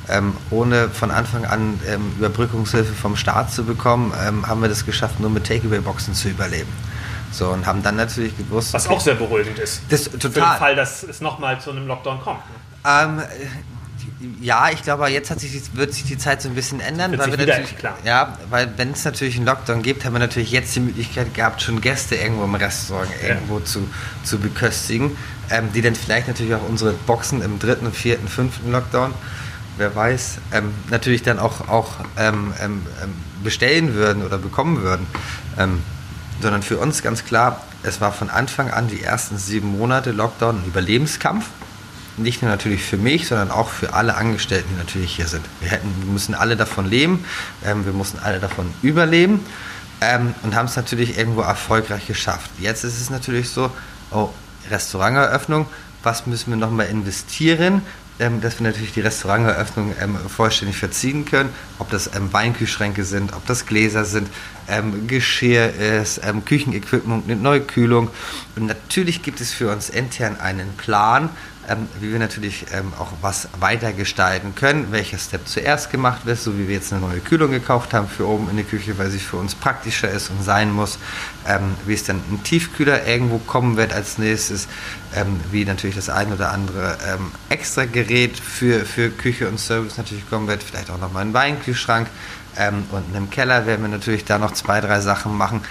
ähm, ohne von Anfang an ähm, Überbrückungshilfe vom Staat zu bekommen, ähm, haben wir das geschafft, nur mit Takeaway-Boxen zu überleben. So, und haben dann natürlich gewusst. Was auch sehr beruhigend ist. Das, total. Für den Fall, dass es nochmal zu einem Lockdown kommt. Ne? Ja, ich glaube, jetzt sich, wird sich die Zeit so ein bisschen ändern. Weil wir natürlich, klar. Ja, weil wenn es natürlich einen Lockdown gibt, haben wir natürlich jetzt die Möglichkeit gehabt, schon Gäste irgendwo im Restaurant ja. irgendwo zu, zu beköstigen, ähm, die dann vielleicht natürlich auch unsere Boxen im dritten, vierten, fünften Lockdown, wer weiß, ähm, natürlich dann auch, auch ähm, ähm, ähm bestellen würden oder bekommen würden. Ähm, sondern für uns ganz klar, es war von Anfang an die ersten sieben Monate Lockdown ein Überlebenskampf nicht nur natürlich für mich, sondern auch für alle Angestellten, die natürlich hier sind. Wir, hätten, wir müssen alle davon leben, ähm, wir mussten alle davon überleben. ähm, und haben es natürlich irgendwo erfolgreich geschafft. Jetzt ist es natürlich so, oh, Restauranteröffnung, was müssen wir nochmal investieren, ähm, dass wir natürlich die Restauranteröffnung ähm, vollständig verziehen können, ob das ähm, Weinkühlschränke sind, ob das Gläser sind, ähm, Geschirr ist, ähm, Küchenequipment, eine neue Kühlung. Und natürlich gibt es für uns intern einen Plan, ähm, wie wir natürlich ähm, auch was weiter gestalten können, welcher Step zuerst gemacht wird, so wie wir jetzt eine neue Kühlung gekauft haben für oben in die Küche, weil sie für uns praktischer ist und sein muss, ähm, wie es dann ein Tiefkühler irgendwo kommen wird als nächstes, ähm, wie natürlich das ein oder andere ähm, extra Gerät für, für Küche und Service natürlich kommen wird, vielleicht auch nochmal ein Weinkühlschrank ähm, und im Keller werden wir natürlich da noch zwei, drei Sachen machen.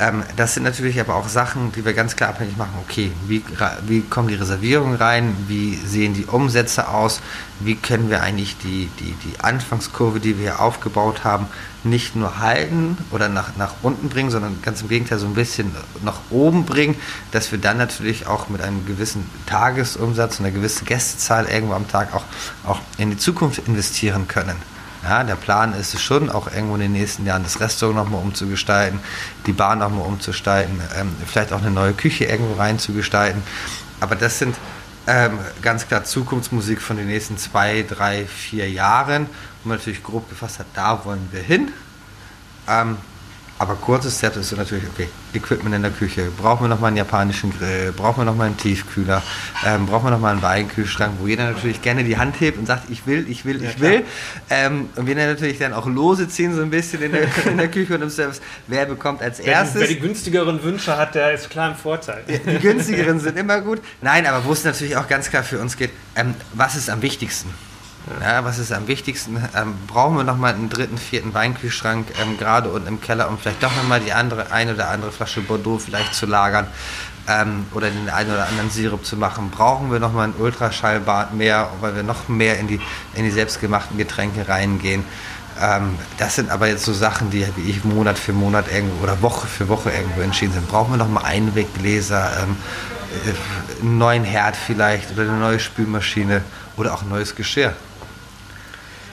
Ähm, das sind natürlich aber auch Sachen, die wir ganz klar abhängig machen. Okay, wie, wie kommen die Reservierungen rein? Wie sehen die Umsätze aus? Wie können wir eigentlich die, die, die Anfangskurve, die wir hier aufgebaut haben, nicht nur halten oder nach, nach unten bringen, sondern ganz im Gegenteil so ein bisschen nach oben bringen, dass wir dann natürlich auch mit einem gewissen Tagesumsatz und einer gewissen Gästezahl irgendwo am Tag auch, auch in die Zukunft investieren können. Ja, der Plan ist es schon, auch irgendwo in den nächsten Jahren das Restaurant nochmal umzugestalten, die Bar nochmal umzugestalten, ähm, vielleicht auch eine neue Küche irgendwo reinzugestalten. Aber das sind ähm, ganz klar Zukunftsmusik von den nächsten zwei, drei, vier Jahren, wo man natürlich grob gefasst hat, da wollen wir hin. Ähm, aber kurzes Step ist so natürlich, okay, Equipment in der Küche. Brauchen wir nochmal einen japanischen Grill? Brauchen wir nochmal einen Tiefkühler? Ähm, brauchen wir nochmal einen Weinkühlschrank, wo jeder natürlich gerne die Hand hebt und sagt, ich will, ich will, ich ja, will. Ähm, und wir dann natürlich dann auch Lose ziehen so ein bisschen in der, [laughs] in der Küche und im Service. Wer bekommt als wer erstes? Die, wer die günstigeren Wünsche hat, der ist klar im Vorteil. Die günstigeren sind immer gut. Nein, aber wo es natürlich auch ganz klar für uns geht, ähm, was ist am wichtigsten? Ja, was ist am wichtigsten? Ähm, brauchen wir nochmal einen dritten, vierten Weinkühlschrank, ähm, gerade unten im Keller, um vielleicht doch nochmal die andere, eine oder andere Flasche Bordeaux vielleicht zu lagern ähm, oder den einen oder anderen Sirup zu machen? Brauchen wir nochmal ein Ultraschallbad mehr, weil wir noch mehr in die, in die selbstgemachten Getränke reingehen? Ähm, das sind aber jetzt so Sachen, die wie ich Monat für Monat irgendwo oder Woche für Woche irgendwo entschieden sind. Brauchen wir nochmal Einweggläser, ähm, äh, einen neuen Herd vielleicht oder eine neue Spülmaschine oder auch ein neues Geschirr?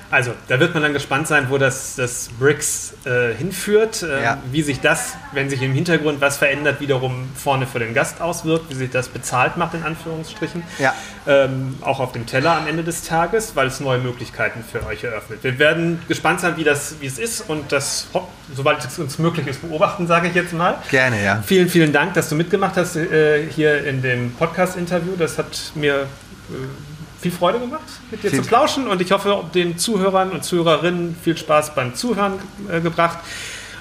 Also, da wird man dann gespannt sein, wo das, das BRICS äh, hinführt, äh, ja. wie sich das, wenn sich im Hintergrund was verändert, wiederum vorne für den Gast auswirkt, wie sich das bezahlt macht, in Anführungsstrichen. Ja. Ähm, auch auf dem Teller am Ende des Tages, weil es neue Möglichkeiten für euch eröffnet. Wir werden gespannt sein, wie, das, wie es ist und das, sobald es uns möglich ist, beobachten, sage ich jetzt mal. Gerne, ja. Vielen, vielen Dank, dass du mitgemacht hast äh, hier in dem Podcast-Interview. Das hat mir äh, viel Freude gemacht, mit dir viel zu plauschen und ich hoffe, den Zuhörern und Zuhörerinnen viel Spaß beim Zuhören äh, gebracht.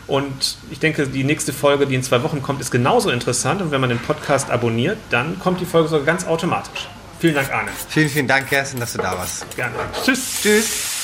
Und ich denke, die nächste Folge, die in zwei Wochen kommt, ist genauso interessant. Und wenn man den Podcast abonniert, dann kommt die Folge sogar ganz automatisch. Vielen Dank, Arne. Vielen, vielen Dank, Kerstin, dass du da warst. Gerne. Tschüss. Tschüss.